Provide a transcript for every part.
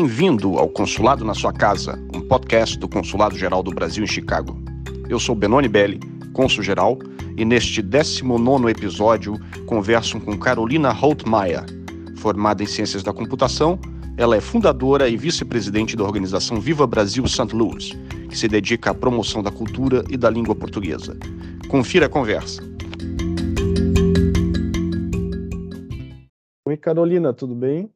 Bem-vindo ao Consulado na Sua Casa, um podcast do Consulado Geral do Brasil em Chicago. Eu sou Benoni Belli, cônsul geral, e neste 19 episódio converso com Carolina Holtmeier. Formada em Ciências da Computação, ela é fundadora e vice-presidente da organização Viva Brasil St. Louis, que se dedica à promoção da cultura e da língua portuguesa. Confira a conversa. Oi, Carolina, tudo bem?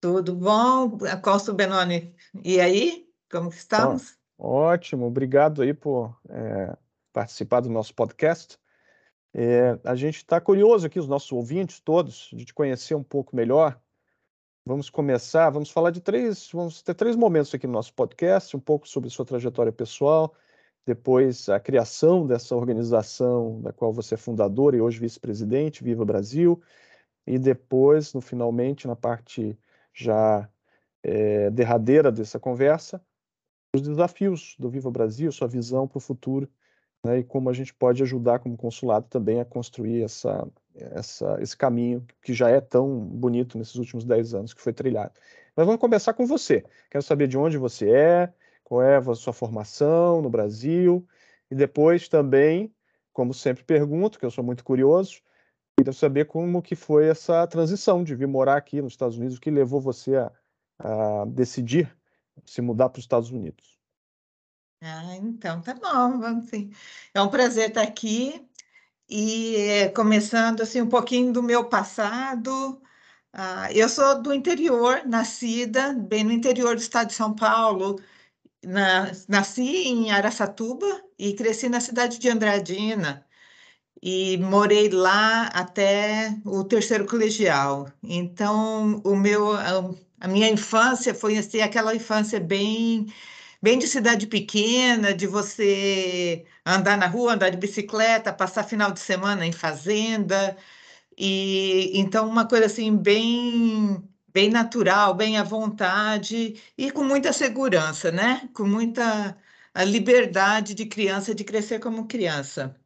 Tudo bom, Costa Benoni? E aí, como estamos? ótimo, obrigado aí por é, participar do nosso podcast. É, a gente está curioso aqui, os nossos ouvintes todos, de te conhecer um pouco melhor. Vamos começar, vamos falar de três, vamos ter três momentos aqui no nosso podcast, um pouco sobre sua trajetória pessoal, depois a criação dessa organização da qual você é fundador e hoje vice-presidente, Viva Brasil, e depois, no finalmente, na parte já é, derradeira dessa conversa, os desafios do Viva Brasil, sua visão para o futuro, né, e como a gente pode ajudar como consulado também a construir essa, essa, esse caminho que já é tão bonito nesses últimos dez anos que foi trilhado. Mas vamos começar com você. Quero saber de onde você é, qual é a sua formação no Brasil, e depois também, como sempre pergunto, que eu sou muito curioso, Queria saber como que foi essa transição de vir morar aqui nos Estados Unidos, o que levou você a, a decidir se mudar para os Estados Unidos. Ah, então tá bom, vamos sim. É um prazer estar aqui e começando assim um pouquinho do meu passado. Ah, eu sou do interior, nascida bem no interior do estado de São Paulo. Na, nasci em Araçatuba e cresci na cidade de Andradina e morei lá até o terceiro colegial. Então, o meu, a minha infância foi assim, aquela infância bem, bem de cidade pequena, de você andar na rua, andar de bicicleta, passar final de semana em fazenda. E então uma coisa assim bem bem natural, bem à vontade e com muita segurança, né? Com muita liberdade de criança de crescer como criança.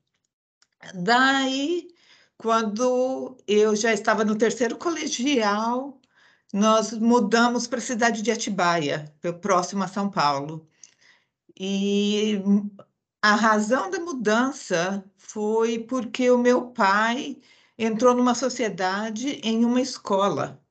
Daí, quando eu já estava no terceiro colegial, nós mudamos para a cidade de Atibaia, próximo a São Paulo. E a razão da mudança foi porque o meu pai entrou numa sociedade em uma escola,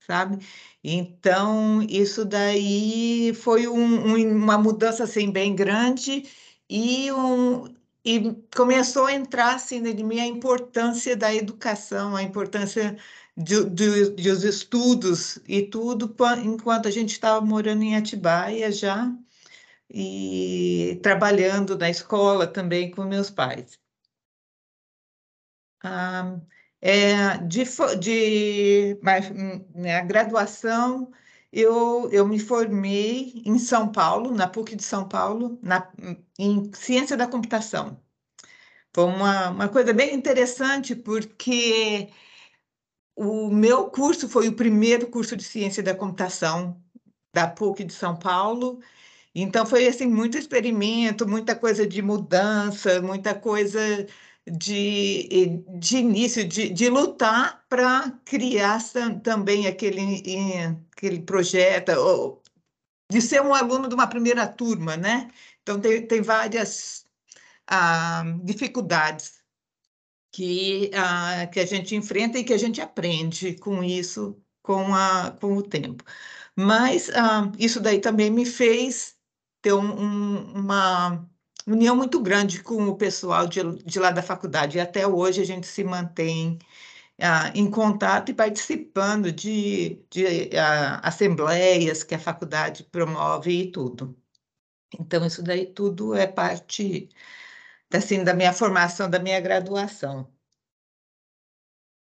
sabe? Então, isso daí foi um, um, uma mudança assim bem grande e um, e começou a entrar assim em mim a importância da educação, a importância de, dos estudos e tudo, enquanto a gente estava morando em Atibaia já e trabalhando na escola também com meus pais. Ah, é, de, de né, a graduação, eu, eu me formei em São Paulo, na PUC de São Paulo, na, em Ciência da Computação. Foi uma, uma coisa bem interessante, porque o meu curso foi o primeiro curso de Ciência da Computação da PUC de São Paulo, então foi assim muito experimento, muita coisa de mudança, muita coisa de, de início, de, de lutar para criar também aquele, aquele projeto, de ser um aluno de uma primeira turma, né? Então, tem, tem várias ah, dificuldades que, ah, que a gente enfrenta e que a gente aprende com isso, com, a, com o tempo. Mas ah, isso daí também me fez ter um, um, uma união muito grande com o pessoal de, de lá da faculdade. E até hoje a gente se mantém ah, em contato e participando de, de ah, assembleias que a faculdade promove e tudo. Então, isso daí tudo é parte assim, da minha formação, da minha graduação.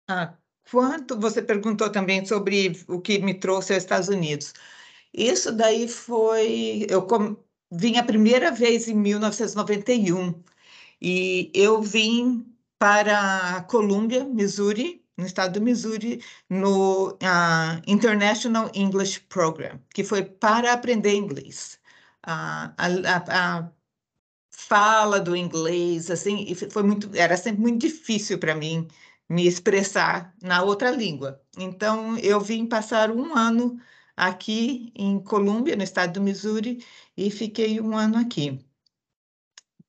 Ah, quanto você perguntou também sobre o que me trouxe aos Estados Unidos. Isso daí foi. Eu vim a primeira vez em 1991 e eu vim para Columbia, Missouri, no estado do Missouri, no uh, International English Program, que foi para aprender inglês. Uh, a, a, a, fala do inglês, assim, foi muito, era sempre muito difícil para mim me expressar na outra língua. Então, eu vim passar um ano aqui em Colômbia, no estado do Missouri, e fiquei um ano aqui.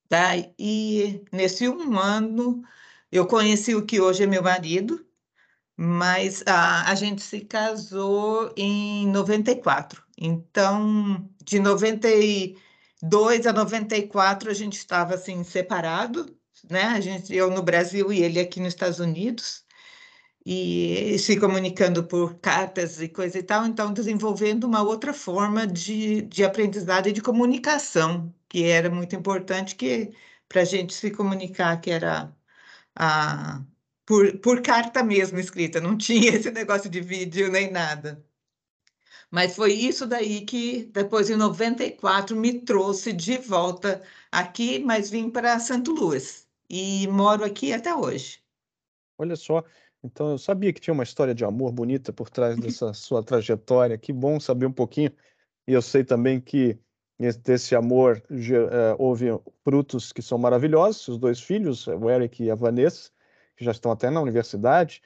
Tá? E nesse um ano eu conheci o que hoje é meu marido, mas a, a gente se casou em 94. Então, de 92 a 94 a gente estava assim separado, né? A gente, eu no Brasil e ele aqui nos Estados Unidos e se comunicando por cartas e coisa e tal, então desenvolvendo uma outra forma de, de aprendizado e de comunicação, que era muito importante que para a gente se comunicar, que era a, por, por carta mesmo escrita, não tinha esse negócio de vídeo nem nada. Mas foi isso daí que depois em 94 me trouxe de volta aqui, mas vim para Santo Luís e moro aqui até hoje. Olha só, então, eu sabia que tinha uma história de amor bonita por trás dessa sua trajetória. Que bom saber um pouquinho. E eu sei também que desse amor uh, houve frutos que são maravilhosos. Os dois filhos, o Eric e a Vanessa, que já estão até na universidade.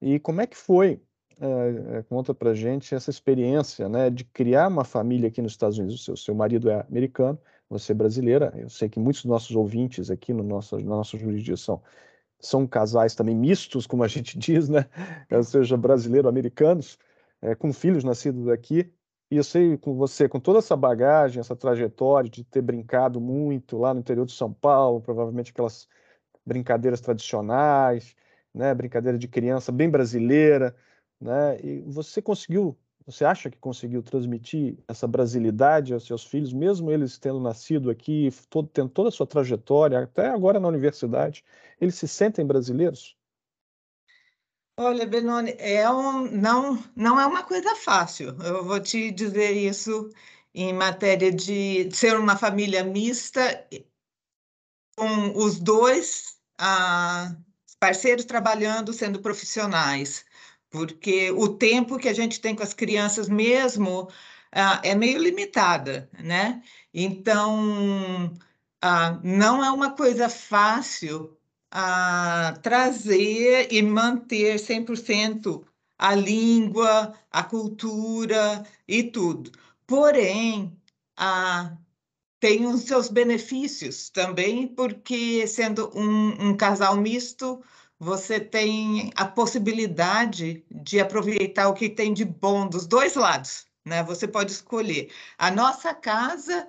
E como é que foi? Uh, conta para gente essa experiência, né, de criar uma família aqui nos Estados Unidos. O seu, seu marido é americano, você é brasileira. Eu sei que muitos dos nossos ouvintes aqui no nosso, na nossa jurisdição são casais também mistos, como a gente diz, né? Ou seja, brasileiro-americanos, é, com filhos nascidos aqui. E eu sei com você, com toda essa bagagem, essa trajetória de ter brincado muito lá no interior de São Paulo, provavelmente aquelas brincadeiras tradicionais, né? Brincadeira de criança bem brasileira, né? E você conseguiu você acha que conseguiu transmitir essa brasilidade aos seus filhos, mesmo eles tendo nascido aqui, todo, tendo toda a sua trajetória, até agora na universidade, eles se sentem brasileiros? Olha, Benoni, é um, não, não é uma coisa fácil. Eu vou te dizer isso em matéria de ser uma família mista, com os dois ah, parceiros trabalhando, sendo profissionais porque o tempo que a gente tem com as crianças mesmo uh, é meio limitada, né? Então, uh, não é uma coisa fácil uh, trazer e manter 100% a língua, a cultura e tudo. Porém, tem os seus benefícios também, porque sendo um, um casal misto, você tem a possibilidade de aproveitar o que tem de bom dos dois lados, né? Você pode escolher. A nossa casa,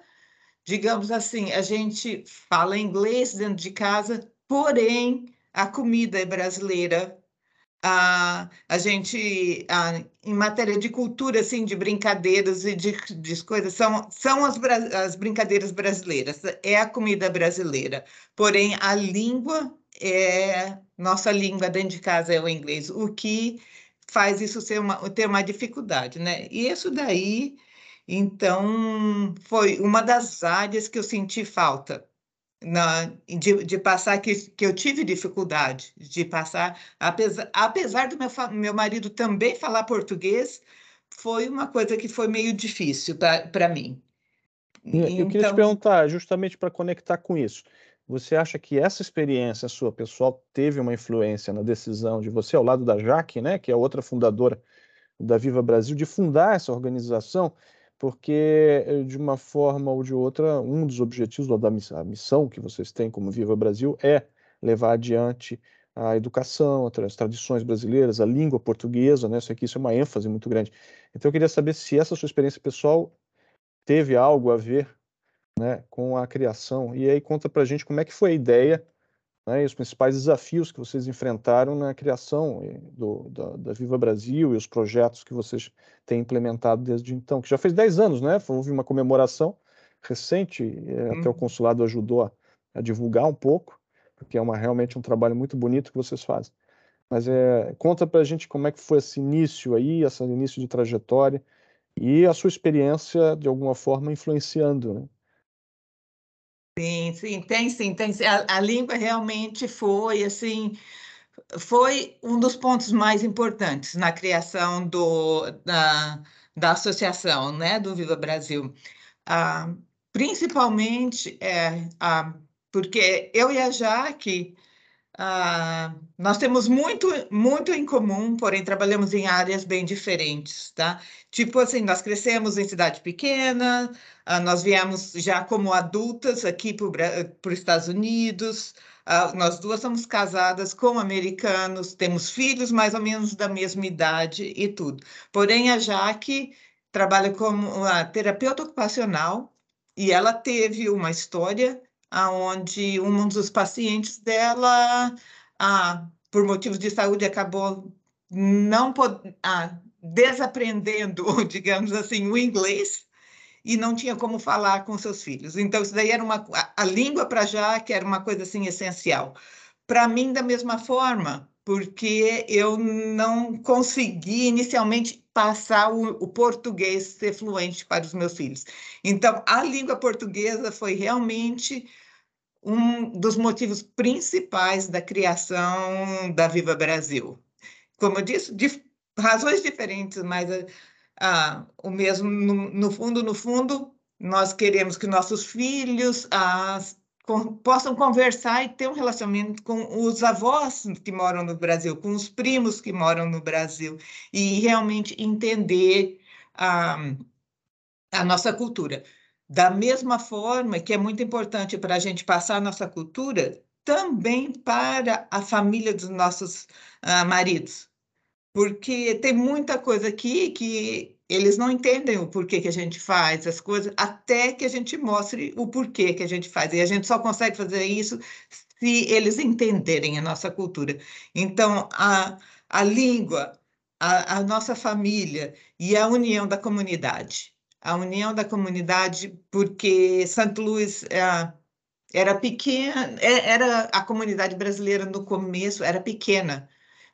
digamos assim, a gente fala inglês dentro de casa, porém a comida é brasileira. A, a gente, a, em matéria de cultura, assim, de brincadeiras e de, de coisas, são, são as, as brincadeiras brasileiras, é a comida brasileira. Porém, a língua é nossa língua dentro de casa é o inglês, o que faz isso ser uma, ter uma dificuldade, né? E isso daí, então, foi uma das áreas que eu senti falta. Na, de, de passar que, que eu tive dificuldade de passar, apesar, apesar do meu, meu marido também falar português, foi uma coisa que foi meio difícil para mim. Eu então... queria te então perguntar, justamente para conectar com isso. Você acha que essa experiência sua pessoal teve uma influência na decisão de você, ao lado da Jaque, né, que é outra fundadora da Viva Brasil, de fundar essa organização? Porque, eh, de uma forma ou de outra, um dos objetivos da missão que vocês têm como Viva Brasil é levar adiante a educação, as tradições brasileiras, a língua portuguesa, né? Isso aqui isso é uma ênfase muito grande. Então, eu queria saber se essa sua experiência pessoal teve algo a ver né, com a criação. E aí conta para a gente como é que foi a ideia né, e os principais desafios que vocês enfrentaram na criação do, da, da, Viva Brasil e os projetos que vocês têm implementado desde então, que já fez 10 anos, né? Houve uma comemoração recente, hum. até o uhum. consulado ajudou a, a, divulgar um pouco, porque é uma, realmente um trabalho muito bonito que vocês fazem. Mas é, conta para a gente como é que foi esse início aí, esse início de trajetória e a sua experiência, de alguma forma, influenciando, né? Sim, sim, tem sim, tem sim. A, a língua realmente foi assim, foi um dos pontos mais importantes na criação do, da, da associação, né, do Viva Brasil. Ah, principalmente é, ah, porque eu e a Jaque, ah, nós temos muito, muito em comum, porém trabalhamos em áreas bem diferentes, tá? Tipo assim, nós crescemos em cidade pequena, ah, nós viemos já como adultas aqui para os Estados Unidos, ah, nós duas somos casadas com americanos, temos filhos mais ou menos da mesma idade e tudo. Porém, a Jaque trabalha como uma terapeuta ocupacional e ela teve uma história aonde um dos pacientes dela, ah, por motivos de saúde, acabou não ah, desaprendendo, digamos assim, o inglês e não tinha como falar com seus filhos. Então, isso daí era uma a, a língua para já que era uma coisa assim essencial. Para mim, da mesma forma, porque eu não consegui inicialmente passar o, o, português ser fluente para os meus filhos. Então, a língua portuguesa foi realmente um dos motivos principais da criação da Viva Brasil. Como eu disse, de razões diferentes, mas ah, o mesmo, no, no, fundo, no fundo, nós queremos que nossos filhos ah, com, possam conversar e ter um relacionamento com os avós que moram no Brasil, com os primos que moram no Brasil, e realmente entender ah, a nossa cultura. Da mesma forma que é muito importante para a gente passar a nossa cultura também para a família dos nossos uh, maridos, porque tem muita coisa aqui que eles não entendem o porquê que a gente faz as coisas, até que a gente mostre o porquê que a gente faz. E a gente só consegue fazer isso se eles entenderem a nossa cultura. Então, a, a língua, a, a nossa família e a união da comunidade a união da comunidade, porque Santo Luís é, era pequena, é, era a comunidade brasileira no começo era pequena,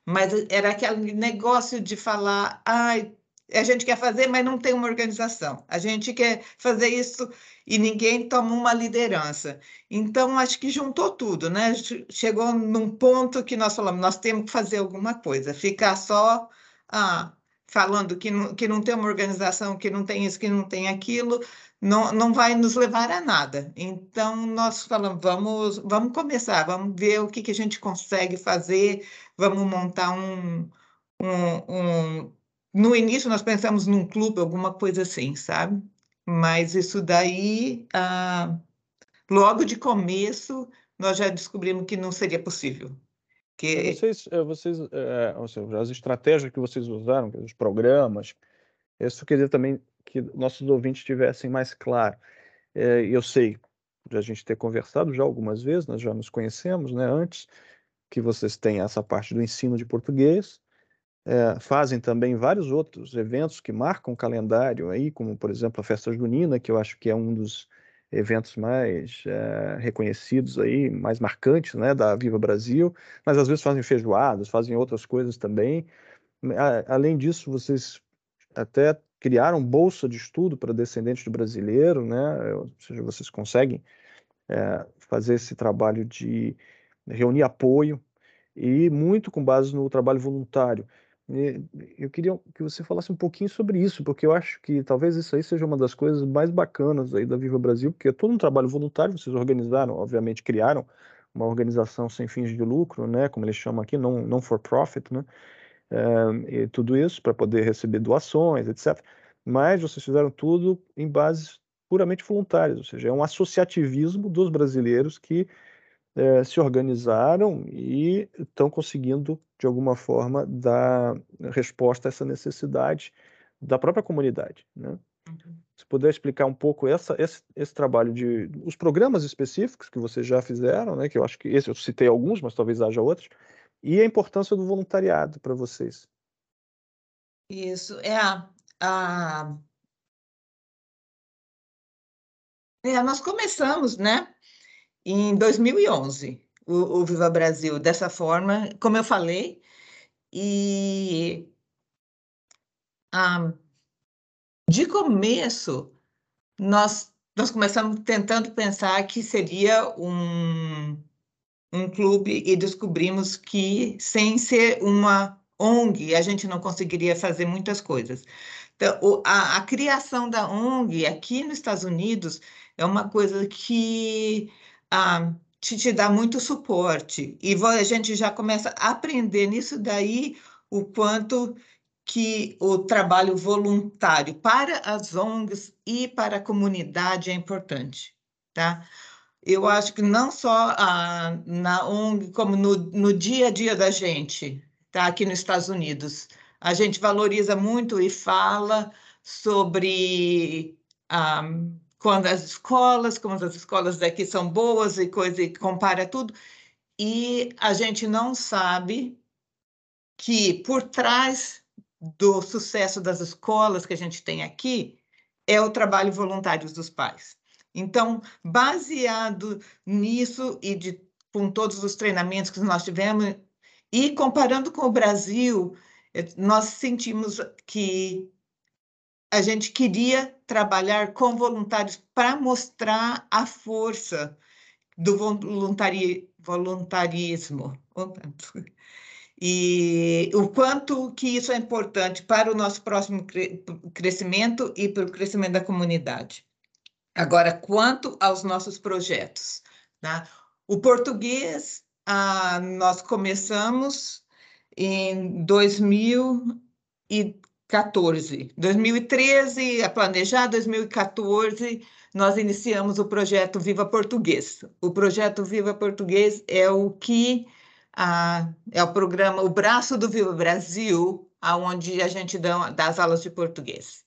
mas era aquele negócio de falar, ai, a gente quer fazer, mas não tem uma organização. A gente quer fazer isso e ninguém toma uma liderança. Então, acho que juntou tudo, né? Chegou num ponto que nós falamos, nós temos que fazer alguma coisa. Ficar só, ah, falando que não, que não tem uma organização, que não tem isso, que não tem aquilo, não, não vai nos levar a nada. Então, nós falamos, vamos, vamos começar, vamos ver o que, que a gente consegue fazer, vamos montar um, um, um... No início, nós pensamos num clube, alguma coisa assim, sabe? Mas isso daí, ah, logo de começo, nós já descobrimos que não seria possível. Que... Vocês, eh, vocês é, seja, as estratégias que vocês usaram, os programas, isso queria também que nossos ouvintes tivessem mais claro. É, eu sei de a gente ter conversado já algumas vezes, nós já nos conhecemos, né, antes que vocês têm essa parte do ensino de português, é, fazem também vários outros eventos que marcam o calendário aí, como por exemplo a festa junina, que eu acho que é um dos eventos mais é, reconhecidos aí, mais marcantes, né, da Viva Brasil, mas às vezes fazem feijoadas, fazem outras coisas também. Além disso, vocês até criaram bolsa de estudo para descendentes de brasileiro, né, ou seja, vocês conseguem é, fazer esse trabalho de reunir apoio e muito com base no trabalho voluntário. Eu queria que você falasse um pouquinho sobre isso, porque eu acho que talvez isso aí seja uma das coisas mais bacanas aí da Viva Brasil, porque é todo um trabalho voluntário, vocês organizaram, obviamente criaram uma organização sem fins de lucro, né, como eles chamam aqui, não, não for profit, né, é, e tudo isso para poder receber doações, etc. Mas vocês fizeram tudo em bases puramente voluntárias, ou seja, é um associativismo dos brasileiros que é, se organizaram e estão conseguindo, de alguma forma, dar resposta a essa necessidade da própria comunidade. Né? Uhum. Se puder explicar um pouco essa, esse, esse, trabalho de os programas específicos que vocês já fizeram, né? Que eu acho que esse eu citei alguns, mas talvez haja outros, e a importância do voluntariado para vocês. Isso é a, a... É, nós começamos, né? Em 2011, o, o Viva Brasil, dessa forma, como eu falei, e de começo, nós, nós começamos tentando pensar que seria um, um clube e descobrimos que, sem ser uma ONG, a gente não conseguiria fazer muitas coisas. Então, a, a criação da ONG aqui nos Estados Unidos é uma coisa que ah, te, te muito suporte. E a gente já começa a aprender nisso daí o quanto que o trabalho voluntário para as ONGs e para a comunidade é importante, tá? Eu acho que não só a, na ONG, como no, no dia a dia da gente, tá? Aqui nos Estados Unidos, a gente valoriza muito e fala sobre um, ah, quando as escolas, como as escolas daqui são boas e coisa, e compara tudo, e a gente não sabe que por trás do sucesso das escolas que a gente tem aqui é o trabalho voluntário dos pais. Então, baseado nisso e de, com todos os treinamentos que nós tivemos, e comparando com o Brasil, nós sentimos que a gente queria trabalhar com voluntários para mostrar a força do voluntari voluntarismo. E o quanto que isso é importante para o nosso próximo cre crescimento e para o crescimento da comunidade. Agora, quanto aos nossos projetos, né? o português, ah, nós começamos em 2000 e 2014. 2013 a planejar, 2014 nós iniciamos o projeto Viva Português. O projeto Viva Português é o que é o programa, o braço do Viva Brasil, aonde a gente dá, dá as aulas de português.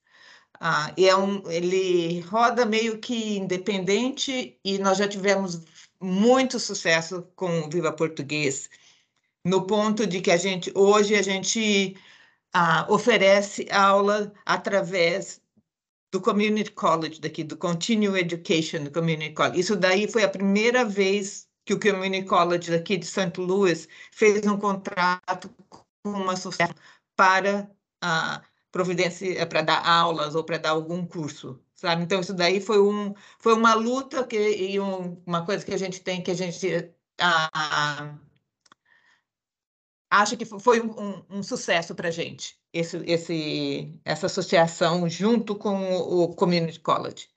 Ah, e é um, ele roda meio que independente e nós já tivemos muito sucesso com o Viva Português, no ponto de que a gente hoje a gente ah, oferece aula através do Community College daqui, do Continuing Education do Community College. Isso daí foi a primeira vez que o Community College daqui de St. Louis fez um contrato com uma associação para a providência para dar aulas ou para dar algum curso, sabe? Então isso daí foi um foi uma luta que e um, uma coisa que a gente tem que a gente a, acha que foi um, um sucesso para a gente, esse, esse, essa associação junto com o Community College.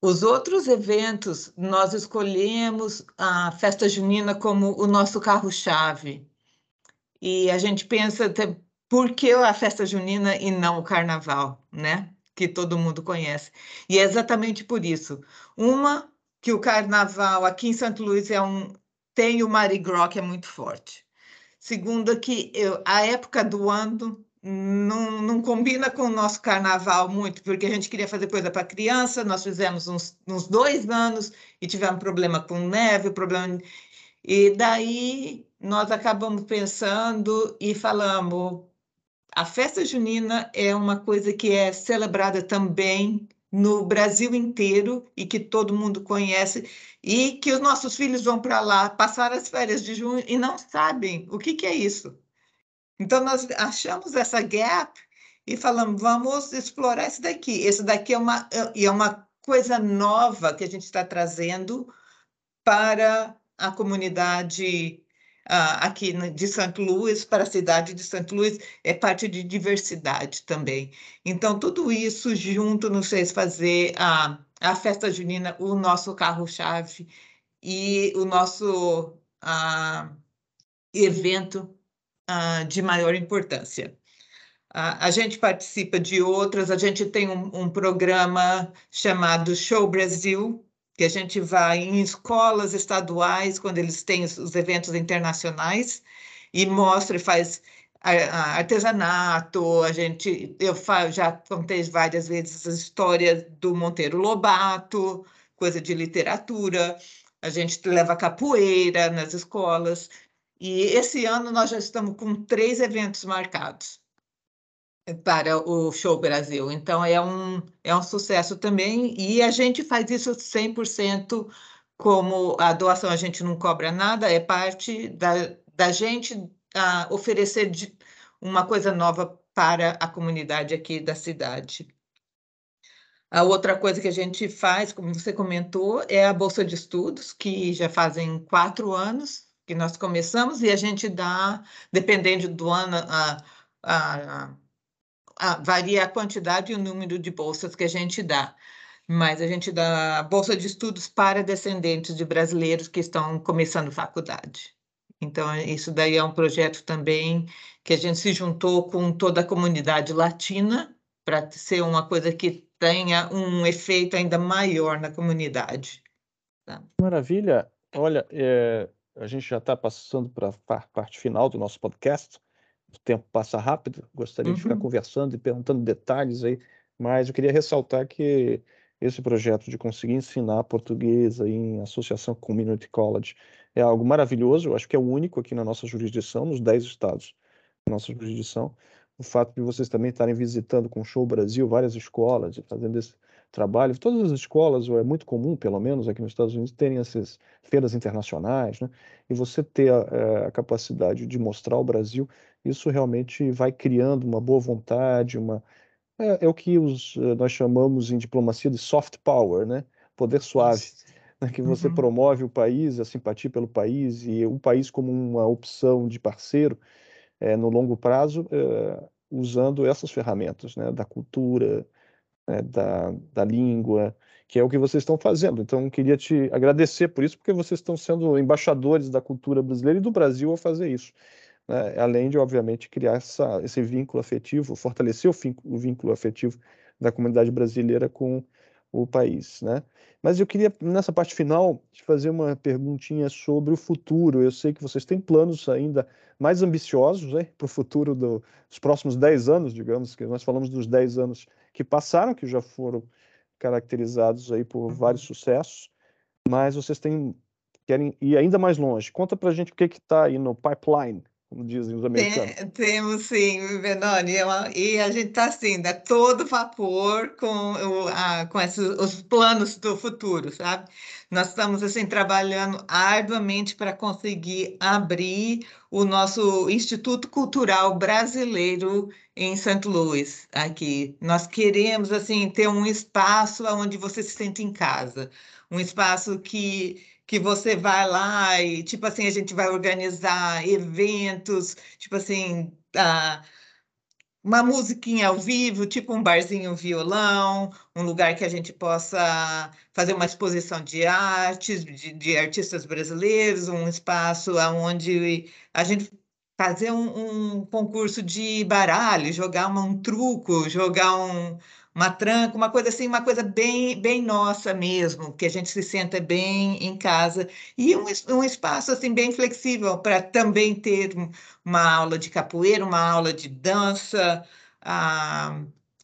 Os outros eventos, nós escolhemos a festa junina como o nosso carro-chave. E a gente pensa, por que a festa junina e não o carnaval, né? Que todo mundo conhece. E é exatamente por isso. Uma, que o carnaval aqui em Santo Luís é um, tem o Mardi Gras, que é muito forte. Segundo, que eu, a época do ano não, não combina com o nosso carnaval muito, porque a gente queria fazer coisa para criança, nós fizemos uns, uns dois anos e tivemos problema com neve, problema... E daí nós acabamos pensando e falamos, a festa junina é uma coisa que é celebrada também no Brasil inteiro e que todo mundo conhece, e que os nossos filhos vão para lá passar as férias de junho e não sabem o que, que é isso. Então, nós achamos essa gap e falamos, vamos explorar esse daqui. Esse daqui é uma, é uma coisa nova que a gente está trazendo para a comunidade aqui de Santo Luís, para a cidade de Santo Luís, é parte de diversidade também. Então, tudo isso junto nos fez fazer a, a festa junina o nosso carro-chave e o nosso uh, evento uh, de maior importância. A gente participa de outras, a gente tem um, um programa chamado Show Brasil, que a gente vai em escolas estaduais, quando eles têm os eventos internacionais, e mostra e faz artesanato, a gente, eu já contei várias vezes a história do Monteiro Lobato, coisa de literatura, a gente leva capoeira nas escolas, e esse ano nós já estamos com três eventos marcados para o Show Brasil. Então, é um, é um sucesso também, e a gente faz isso 100% como a doação, a gente não cobra nada, é parte da, da gente a, oferecer de, uma coisa nova para a comunidade aqui da cidade. A outra coisa que a gente faz, como você comentou, é a Bolsa de Estudos, que já fazem quatro anos que nós começamos, e a gente dá, dependendo do ano, a, a, a varia a quantidade e o número de bolsas que a gente dá. mas a gente dá bolsa de estudos para descendentes de brasileiros que estão começando faculdade. Então, isso daí é um projeto também que a gente se juntou com toda a comunidade latina para ser uma coisa que tenha um efeito ainda maior na comunidade. Tá? Maravilha. Olha, é, a gente já está passando para a parte final do nosso podcast. O tempo passa rápido. Gostaria uhum. de ficar uhum. conversando e perguntando detalhes aí, mas eu queria ressaltar que esse projeto de conseguir ensinar português aí em associação com o Community College é algo maravilhoso. Eu acho que é o único aqui na nossa jurisdição, nos 10 estados da nossa jurisdição. O fato de vocês também estarem visitando com o Show Brasil várias escolas e fazendo esse trabalho. Todas as escolas, ou é muito comum, pelo menos aqui nos Estados Unidos, terem essas feiras internacionais, né? E você ter a, eh, a capacidade de mostrar o Brasil, isso realmente vai criando uma boa vontade, uma é, é o que os, eh, nós chamamos em diplomacia de soft power, né? Poder suave, né? que você uhum. promove o país, a simpatia pelo país e o país como uma opção de parceiro é, no longo prazo, é, usando essas ferramentas, né? Da cultura, né, da, da língua, que é o que vocês estão fazendo. Então, queria te agradecer por isso, porque vocês estão sendo embaixadores da cultura brasileira e do Brasil a fazer isso. Né? Além de, obviamente, criar essa, esse vínculo afetivo, fortalecer o, o vínculo afetivo da comunidade brasileira com o país, né? Mas eu queria, nessa parte final, te fazer uma perguntinha sobre o futuro. Eu sei que vocês têm planos ainda mais ambiciosos né, para o futuro do, dos próximos 10 anos, digamos, que nós falamos dos 10 anos que passaram, que já foram caracterizados aí por vários uhum. sucessos, mas vocês têm, querem ir ainda mais longe. Conta para a gente o que está aí no pipeline como dizem os americanos. Tem, temos sim, Benoni, e a gente está assim, dá todo vapor com, o, a, com esses, os planos do futuro, sabe? Nós estamos assim trabalhando arduamente para conseguir abrir o nosso Instituto Cultural Brasileiro em St. Louis, aqui. Nós queremos assim ter um espaço onde você se sente em casa, um espaço que que você vai lá e, tipo assim, a gente vai organizar eventos, tipo assim, uh, uma musiquinha ao vivo, tipo um barzinho violão, um lugar que a gente possa fazer uma exposição de artes, de, de artistas brasileiros, um espaço onde a gente fazer um, um concurso de baralho, jogar um truco, jogar um, uma tranca, uma coisa assim, uma coisa bem, bem nossa mesmo, que a gente se senta bem em casa e um, um espaço assim bem flexível para também ter uma aula de capoeira, uma aula de dança ah,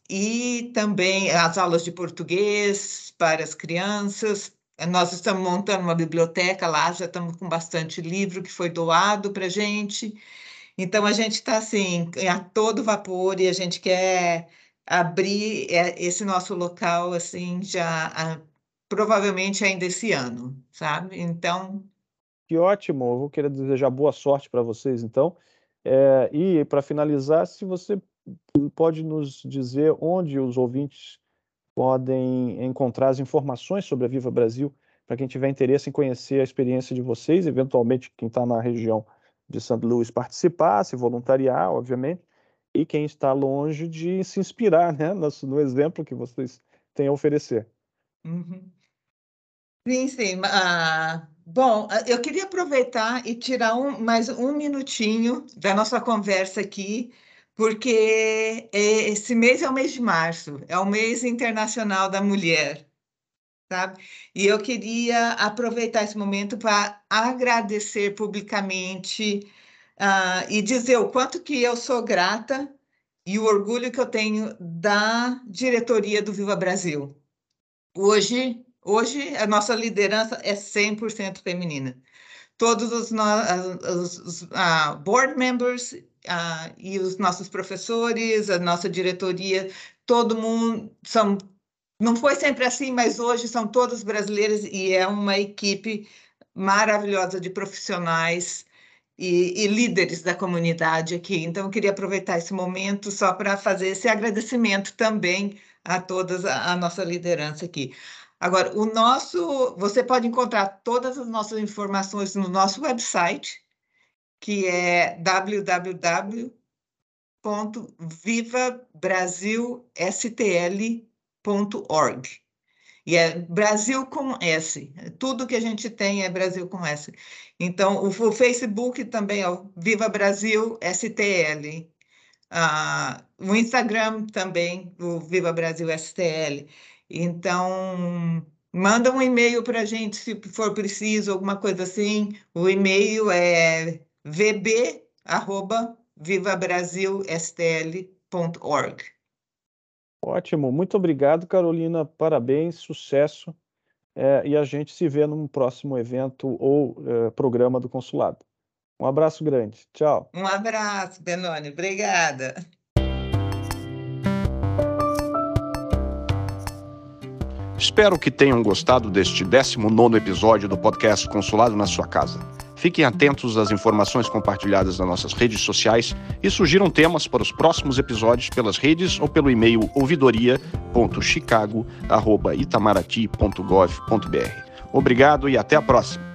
e também as aulas de português para as crianças. Nós estamos montando uma biblioteca lá, já estamos com bastante livro que foi doado para a gente. Então a gente está assim a todo vapor e a gente quer abrir é, esse nosso local assim já provavelmente ainda esse ano, sabe? Então que ótimo! Eu vou querer desejar boa sorte para vocês, então. É, e para finalizar, se você pode nos dizer onde os ouvintes podem encontrar as informações sobre a Viva Brasil, para quem tiver interesse em conhecer a experiência de vocês, eventualmente quem está na região de St. Louis participar, se voluntariar, obviamente, e quem está longe de se inspirar né, no, no exemplo que vocês têm a oferecer. Uhum. Sim, sim. Ah, bom, ah, eu queria aproveitar e tirar um, mais um minutinho da nossa conversa aqui, porque esse mês é o mês de março, é o mês internacional da mulher, sabe? E eu queria aproveitar esse momento para agradecer publicamente uh, e dizer o quanto que eu sou grata e o orgulho que eu tenho da diretoria do Viva Brasil. Hoje, hoje a nossa liderança é 100% feminina. Todos os, os, os uh, board members uh, e os nossos professores, a nossa diretoria, todo mundo são não foi sempre assim, mas hoje são todos brasileiros e é uma equipe maravilhosa de profissionais e, e, líderes da comunidade aqui. Então, eu queria aproveitar esse momento só para fazer esse agradecimento também a todas a, a nossa liderança aqui. Agora, o nosso, você pode encontrar todas as nossas informações no nosso website, que é www.vivabrasilstl.org. E é Brasil com S. Tudo que a gente tem é Brasil com S. Então, o, o Facebook também é o Viva Brasil STL. Uh, o Instagram também, o Viva Brasil STL. Então, manda um e-mail para a gente se for preciso, alguma coisa assim. O e-mail é vb@vivabrasilstl.org. Ótimo, muito obrigado, Carolina. Parabéns, sucesso. É, e a gente se vê num próximo evento ou é, programa do consulado. Um abraço grande. Tchau. Um abraço, Benoni. Obrigada. Espero que tenham gostado deste 19 episódio do podcast Consulado na Sua Casa. Fiquem atentos às informações compartilhadas nas nossas redes sociais e sugiram temas para os próximos episódios pelas redes ou pelo e-mail ouvidoria.chicago.itamaraty.gov.br. Obrigado e até a próxima!